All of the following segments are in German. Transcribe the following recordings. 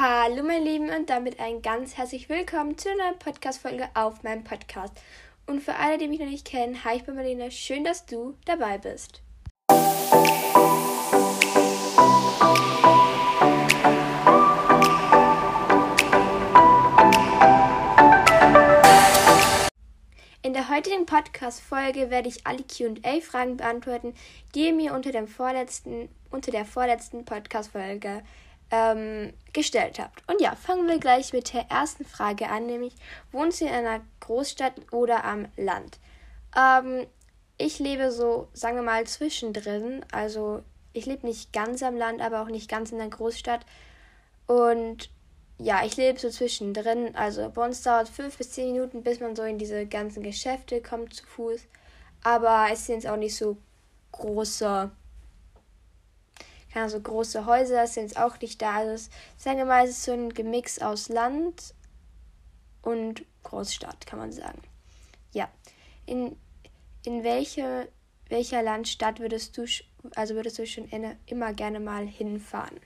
Hallo meine Lieben und damit ein ganz herzlich willkommen zu einer Podcast-Folge auf meinem Podcast. Und für alle, die mich noch nicht kennen, hi, ich bin Marlene. Schön, dass du dabei bist. In der heutigen Podcast-Folge werde ich alle QA-Fragen beantworten, die ihr mir unter, dem vorletzten, unter der vorletzten Podcast-Folge ähm, gestellt habt. Und ja, fangen wir gleich mit der ersten Frage an, nämlich wohnst du in einer Großstadt oder am Land? Ähm, ich lebe so, sagen wir mal, zwischendrin. Also ich lebe nicht ganz am Land, aber auch nicht ganz in der Großstadt. Und ja, ich lebe so zwischendrin. Also bei uns dauert fünf bis zehn Minuten, bis man so in diese ganzen Geschäfte kommt zu Fuß. Aber es sind jetzt auch nicht so große keine so große Häuser sind jetzt auch nicht da. Also es ist so ein Gemix aus Land und Großstadt, kann man sagen. Ja. In, in welche, welcher Landstadt würdest du, also würdest du schon immer gerne mal hinfahren?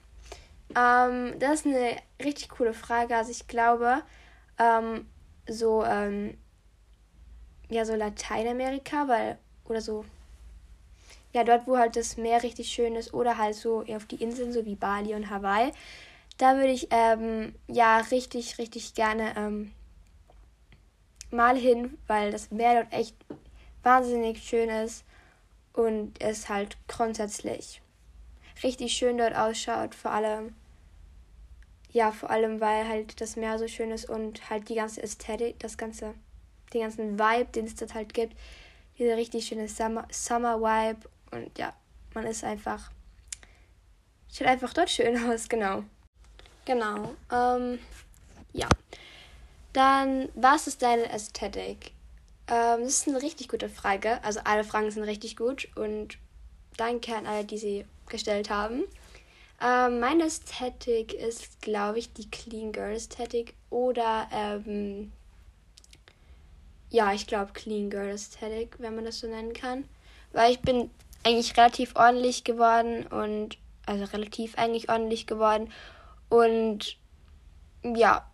Ähm, das ist eine richtig coole Frage. Also ich glaube, ähm, so, ähm, ja, so Lateinamerika, weil, oder so ja, dort, wo halt das Meer richtig schön ist oder halt so auf die Inseln, so wie Bali und Hawaii. Da würde ich ähm, ja richtig, richtig gerne ähm, mal hin, weil das Meer dort echt wahnsinnig schön ist und es halt grundsätzlich richtig schön dort ausschaut, vor allem ja, vor allem weil halt das Meer so schön ist und halt die ganze Ästhetik, das ganze, den ganzen Vibe, den es dort halt gibt, diese richtig schöne Summer, Summer Vibe und ja, man ist einfach. Schaut einfach dort schön aus, genau. Genau. Ähm, ja. Dann, was ist deine Ästhetik? Ähm, das ist eine richtig gute Frage. Also alle Fragen sind richtig gut und danke an alle, die sie gestellt haben. Ähm, meine Ästhetik ist, glaube ich, die Clean Girl Ästhetik oder ähm, ja, ich glaube Clean Girl Ästhetik, wenn man das so nennen kann. Weil ich bin eigentlich relativ ordentlich geworden und also relativ eigentlich ordentlich geworden und ja,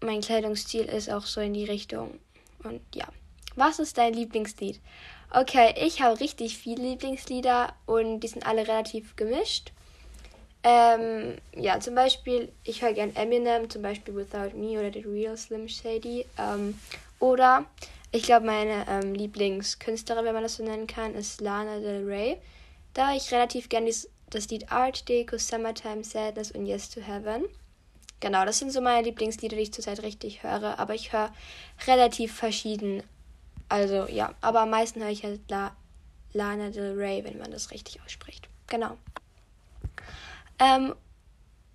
mein Kleidungsstil ist auch so in die Richtung und ja. Was ist dein Lieblingslied? Okay, ich habe richtig viele Lieblingslieder und die sind alle relativ gemischt. Ähm, ja, zum Beispiel, ich höre gern Eminem, zum Beispiel Without Me oder The Real Slim Shady. Ähm, oder ich glaube, meine ähm, Lieblingskünstlerin, wenn man das so nennen kann, ist Lana Del Rey. Da ich relativ gern das Lied Art Deco, Summertime Sadness und Yes to Heaven. Genau, das sind so meine Lieblingslieder, die ich zurzeit richtig höre. Aber ich höre relativ verschieden. Also ja, aber am meisten höre ich halt La Lana Del Rey, wenn man das richtig ausspricht. Genau. Ähm,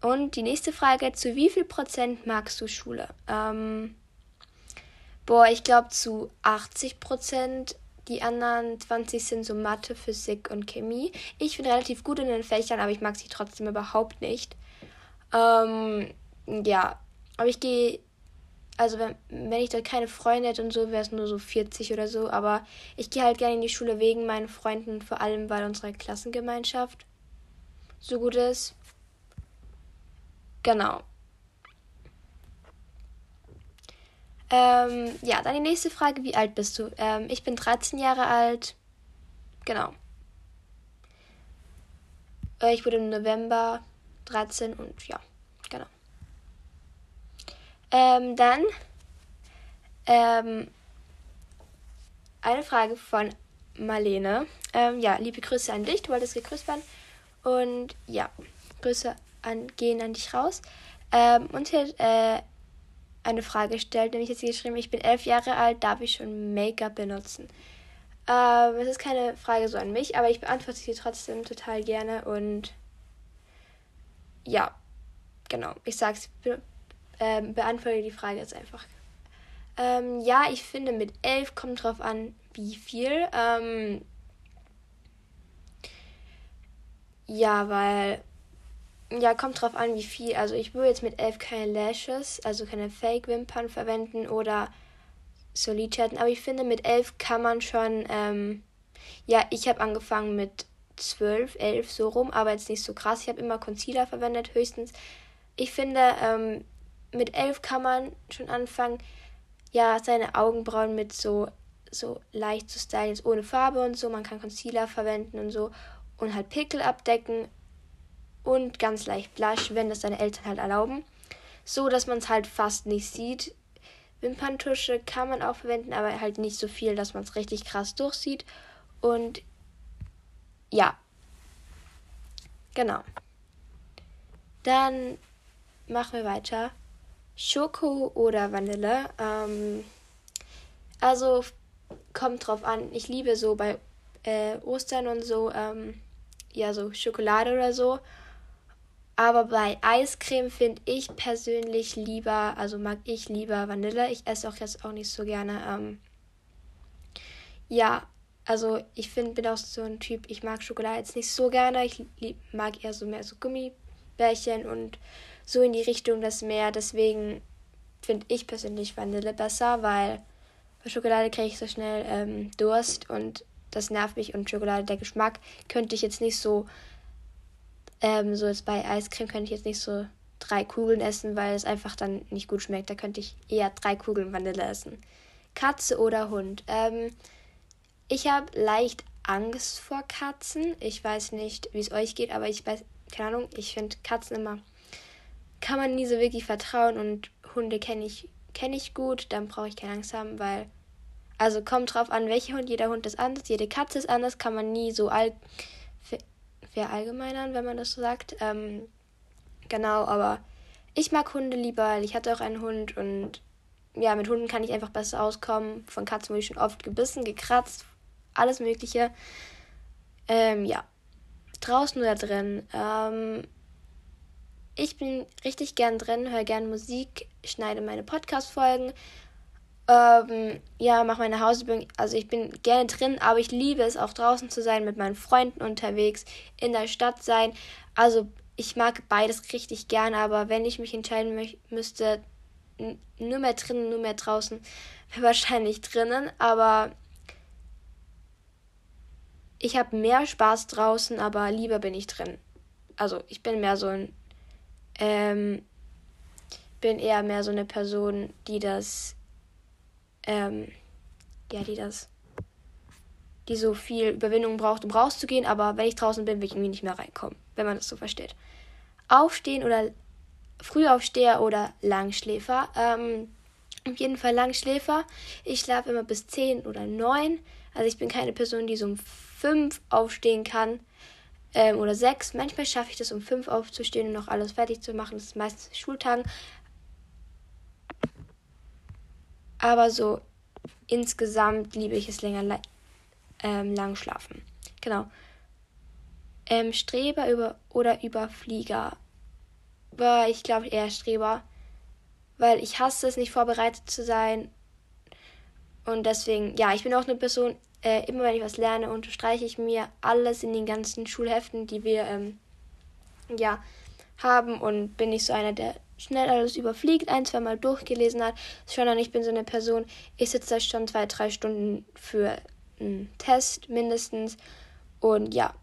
und die nächste Frage: Zu wie viel Prozent magst du Schule? Ähm, Boah, ich glaube zu 80 Prozent. Die anderen 20 sind so Mathe, Physik und Chemie. Ich bin relativ gut in den Fächern, aber ich mag sie trotzdem überhaupt nicht. Ähm, ja, aber ich gehe, also wenn, wenn ich dort keine Freunde hätte und so, wäre es nur so 40 oder so. Aber ich gehe halt gerne in die Schule wegen meinen Freunden, vor allem weil unsere Klassengemeinschaft so gut ist. Genau. Ähm, ja, dann die nächste Frage. Wie alt bist du? Ähm, ich bin 13 Jahre alt. Genau. Äh, ich wurde im November 13 und ja, genau. Ähm, dann ähm, eine Frage von Marlene. Ähm, ja, liebe Grüße an dich. Du wolltest gegrüßt werden. Und ja, Grüße an, gehen an dich raus. Ähm, und hier, äh, eine Frage gestellt, nämlich jetzt geschrieben, ich bin elf Jahre alt, darf ich schon Make-up benutzen? Ähm, es ist keine Frage so an mich, aber ich beantworte sie trotzdem total gerne und ja, genau, ich sag's, be äh, beantworte die Frage jetzt einfach. Ähm, ja, ich finde mit elf kommt drauf an, wie viel. Ähm, ja, weil ja, kommt drauf an, wie viel. Also ich würde jetzt mit elf keine Lashes, also keine Fake-Wimpern verwenden oder so Lidschatten. Aber ich finde, mit elf kann man schon, ähm, ja, ich habe angefangen mit zwölf, elf so rum, aber jetzt nicht so krass. Ich habe immer Concealer verwendet, höchstens. ich finde, ähm, mit elf kann man schon anfangen, ja, seine Augenbrauen mit so, so leicht zu stylen, jetzt ohne Farbe und so. Man kann Concealer verwenden und so und halt Pickel abdecken und ganz leicht Blush, wenn das deine Eltern halt erlauben. So, dass man es halt fast nicht sieht. Wimperntusche kann man auch verwenden, aber halt nicht so viel, dass man es richtig krass durchsieht. Und ja, genau. Dann machen wir weiter. Schoko oder Vanille. Ähm, also kommt drauf an. Ich liebe so bei äh, Ostern und so, ähm, ja, so Schokolade oder so. Aber bei Eiscreme finde ich persönlich lieber, also mag ich lieber Vanille. Ich esse auch jetzt auch nicht so gerne. Ähm, ja, also ich finde, bin auch so ein Typ, ich mag Schokolade jetzt nicht so gerne. Ich lieb, mag eher so mehr so Gummibärchen und so in die Richtung das mehr. Deswegen finde ich persönlich Vanille besser, weil bei Schokolade kriege ich so schnell ähm, Durst und das nervt mich. Und Schokolade, der Geschmack könnte ich jetzt nicht so, ähm, so jetzt bei Eiscreme könnte ich jetzt nicht so drei Kugeln essen, weil es einfach dann nicht gut schmeckt. Da könnte ich eher drei Kugeln Vanille essen. Katze oder Hund? Ähm, ich habe leicht Angst vor Katzen. Ich weiß nicht, wie es euch geht, aber ich weiß, keine Ahnung, ich finde Katzen immer kann man nie so wirklich vertrauen und Hunde kenne ich, kenn ich gut, dann brauche ich keine Angst haben, weil. Also kommt drauf an, welcher Hund, jeder Hund ist anders, jede Katze ist anders, kann man nie so all, verallgemeinern, wenn man das so sagt. Ähm, genau, aber ich mag Hunde lieber, weil ich hatte auch einen Hund und ja, mit Hunden kann ich einfach besser auskommen. Von Katzen wurde ich schon oft gebissen, gekratzt, alles Mögliche. Ähm, ja. Draußen oder drin? Ähm, ich bin richtig gern drin, höre gern Musik, schneide meine Podcast-Folgen. Ähm, ja, mache meine Hausübungen. Also ich bin gerne drin, aber ich liebe es auch draußen zu sein, mit meinen Freunden unterwegs, in der Stadt sein. Also ich mag beides richtig gern, aber wenn ich mich entscheiden müsste, nur mehr drinnen, nur mehr draußen, wahrscheinlich drinnen. Aber ich habe mehr Spaß draußen, aber lieber bin ich drin. Also ich bin mehr so ein ähm, bin eher mehr so eine Person, die das, ähm, ja, die das, die so viel Überwindung braucht, um rauszugehen, aber wenn ich draußen bin, will ich irgendwie nicht mehr reinkommen, wenn man das so versteht. Aufstehen oder Frühaufsteher oder Langschläfer. Ähm, auf jeden Fall Langschläfer. Ich schlafe immer bis 10 oder 9. Also ich bin keine Person, die so um 5 aufstehen kann ähm, oder sechs. Manchmal schaffe ich das um fünf aufzustehen und noch alles fertig zu machen. Das ist meistens Schultagen. Aber so insgesamt liebe ich es länger ähm, lang schlafen. Genau. Ähm, Streber über oder Überflieger. War ich glaube eher Streber. Weil ich hasse es, nicht vorbereitet zu sein. Und deswegen, ja, ich bin auch eine Person, äh, immer wenn ich was lerne, unterstreiche ich mir alles in den ganzen Schulheften, die wir ähm, ja, haben und bin nicht so einer, der schnell alles überfliegt, ein, zwei Mal durchgelesen hat, sondern ich bin so eine Person, ich sitze da schon zwei, drei Stunden für einen Test mindestens und ja,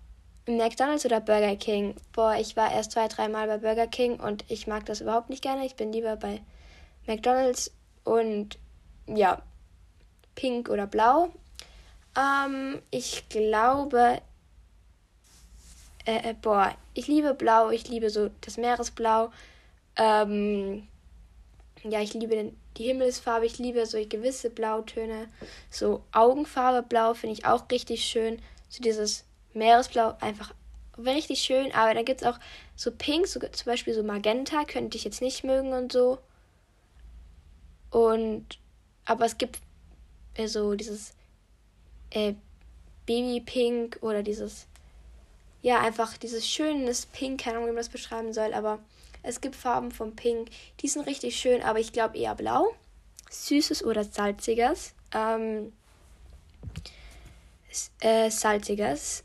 McDonald's oder Burger King? Boah, ich war erst zwei, dreimal bei Burger King und ich mag das überhaupt nicht gerne. Ich bin lieber bei McDonald's und ja, pink oder blau. Ähm, ich glaube. Äh, äh, boah, ich liebe Blau, ich liebe so das Meeresblau. Ähm, ja, ich liebe die Himmelsfarbe, ich liebe so gewisse Blautöne. So Augenfarbe Blau finde ich auch richtig schön. So dieses Meeresblau einfach richtig schön. Aber dann gibt es auch so Pink, so, zum Beispiel so Magenta, könnte ich jetzt nicht mögen und so. Und aber es gibt äh, so dieses äh, Babypink oder dieses, ja, einfach dieses schönes Pink, keine Ahnung, wie man das beschreiben soll, aber es gibt Farben von Pink, die sind richtig schön, aber ich glaube eher blau. Süßes oder salziges. Ähm, äh, salziges.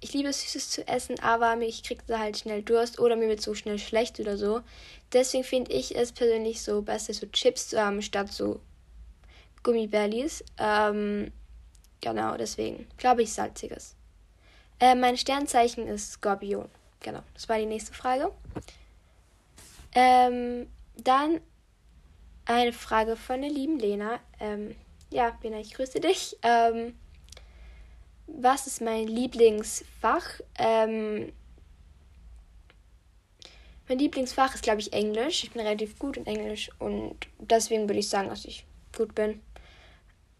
Ich liebe es, Süßes zu essen, aber ich kriege da halt schnell Durst oder mir wird so schnell schlecht oder so. Deswegen finde ich es persönlich so besser, so Chips zu haben, statt so Gummibärlis. Ähm, Genau, deswegen glaube ich salziges. Äh, mein Sternzeichen ist Skorpion. Genau, das war die nächste Frage. Ähm, dann eine Frage von der lieben Lena. Ähm, ja, Lena, ich grüße dich. Ähm, was ist mein Lieblingsfach? Ähm, mein Lieblingsfach ist, glaube ich, Englisch. Ich bin relativ gut in Englisch und deswegen würde ich sagen, dass ich gut bin.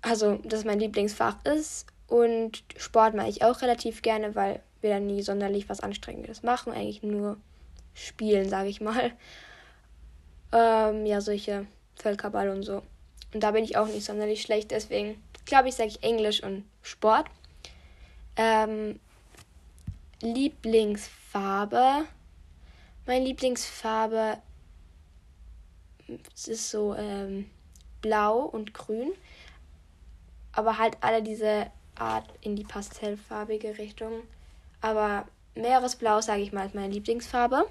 Also, dass mein Lieblingsfach ist. Und Sport mache ich auch relativ gerne, weil wir dann nie sonderlich was Anstrengendes machen. Eigentlich nur spielen, sage ich mal. Ähm, ja, solche Völkerball und so. Und da bin ich auch nicht sonderlich schlecht. Deswegen glaube ich, sage ich Englisch und Sport. Ähm, Lieblingsfarbe. Meine Lieblingsfarbe ist so ähm, blau und grün. Aber halt alle diese Art in die pastellfarbige Richtung. Aber Meeresblau, sage ich mal, ist meine Lieblingsfarbe.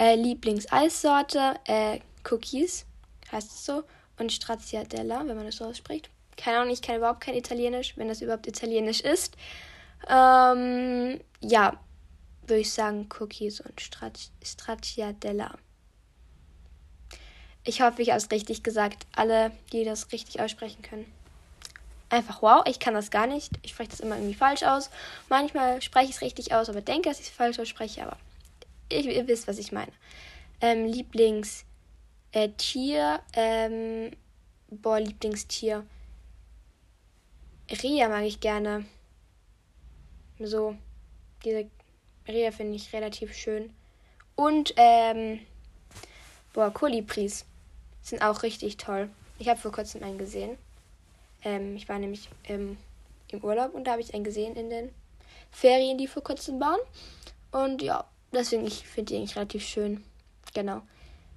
Äh, Lieblingseissorte, äh, Cookies, heißt es so. Und Stracciatella, wenn man das so ausspricht. Keine Ahnung, ich kenne überhaupt kein Italienisch, wenn das überhaupt Italienisch ist. Ähm, ja, würde ich sagen Cookies und Stracciatella. Ich hoffe, ich habe es richtig gesagt. Alle, die das richtig aussprechen können. Einfach wow, ich kann das gar nicht. Ich spreche das immer irgendwie falsch aus. Manchmal spreche ich es richtig aus, aber denke, dass ich es falsch ausspreche. Aber ich, ihr wisst, was ich meine. Ähm, Lieblingstier. Äh, ähm, boah, Lieblingstier. Ria mag ich gerne. So, diese Rehe finde ich relativ schön. Und, ähm, boah, Kolibris sind auch richtig toll. Ich habe vor kurzem einen gesehen. Ähm, ich war nämlich ähm, im Urlaub und da habe ich einen gesehen in den Ferien, die vor kurzem waren. Und ja, deswegen, ich finde die eigentlich relativ schön. Genau.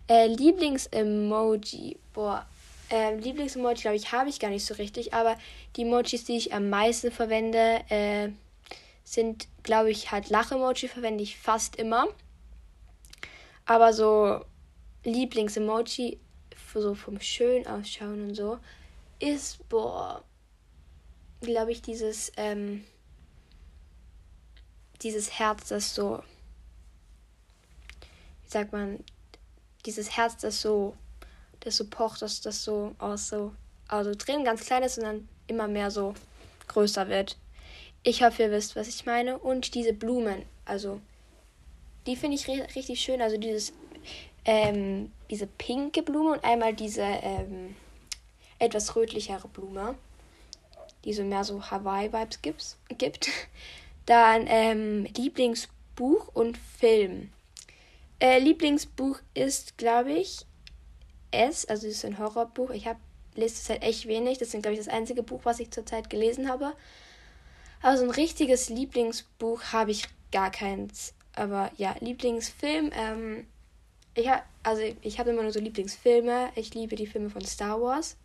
Äh, Lieblings-Emoji. Boah, äh, Lieblings-Emoji, glaube ich, habe ich gar nicht so richtig. Aber die Emojis, die ich am meisten verwende, äh, sind, glaube ich, halt Lach-Emoji verwende ich fast immer. Aber so Lieblings-Emoji, so vom schön ausschauen und so, ist, boah, glaube ich, dieses, ähm, dieses Herz, das so, sagt man, dieses Herz, das so, das so pocht, dass das so aus so, also drin ganz klein ist und dann immer mehr so größer wird. Ich hoffe, ihr wisst, was ich meine. Und diese Blumen, also die finde ich richtig schön. Also dieses, ähm, diese pinke Blume und einmal diese ähm, etwas rötlichere Blume, die so mehr so Hawaii-Vibes gibt. Dann ähm, Lieblingsbuch und Film. Äh, Lieblingsbuch ist, glaube ich, S, also es ist ein Horrorbuch. Ich habe lese es halt echt wenig. Das ist, glaube ich, das einzige Buch, was ich zurzeit gelesen habe. Also ein richtiges Lieblingsbuch habe ich gar keins. Aber ja, Lieblingsfilm, ähm, ich habe also ich habe immer nur so Lieblingsfilme. Ich liebe die Filme von Star Wars.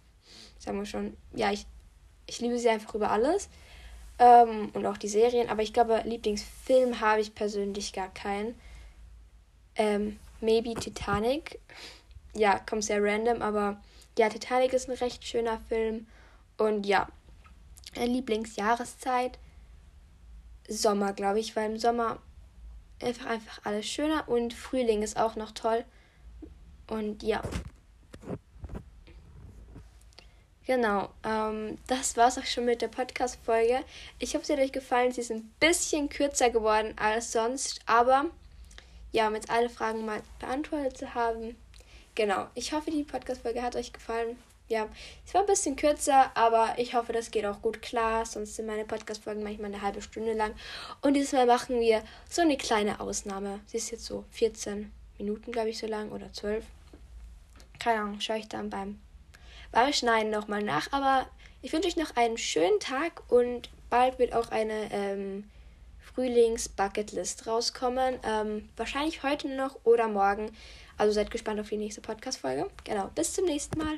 Sagen wir schon, ja, ich, ich liebe sie einfach über alles. Ähm, und auch die Serien. Aber ich glaube, Lieblingsfilm habe ich persönlich gar keinen. Ähm, maybe Titanic. Ja, kommt sehr random, aber ja, Titanic ist ein recht schöner Film. Und ja, Lieblingsjahreszeit. Sommer, glaube ich, weil im Sommer einfach, einfach alles schöner und Frühling ist auch noch toll. Und ja. Genau, ähm, das war es auch schon mit der Podcast-Folge. Ich hoffe, sie hat euch gefallen. Sie ist ein bisschen kürzer geworden als sonst, aber ja, um jetzt alle Fragen mal beantwortet zu haben. Genau, ich hoffe, die Podcast-Folge hat euch gefallen ja, es war ein bisschen kürzer, aber ich hoffe, das geht auch gut klar. Sonst sind meine Podcast-Folgen manchmal eine halbe Stunde lang. Und dieses Mal machen wir so eine kleine Ausnahme. Sie ist jetzt so 14 Minuten, glaube ich, so lang oder 12. Keine Ahnung, schaue ich dann beim, beim Schneiden nochmal nach. Aber ich wünsche euch noch einen schönen Tag und bald wird auch eine ähm, Frühlings-Bucketlist rauskommen. Ähm, wahrscheinlich heute noch oder morgen. Also seid gespannt auf die nächste Podcast-Folge. Genau, bis zum nächsten Mal.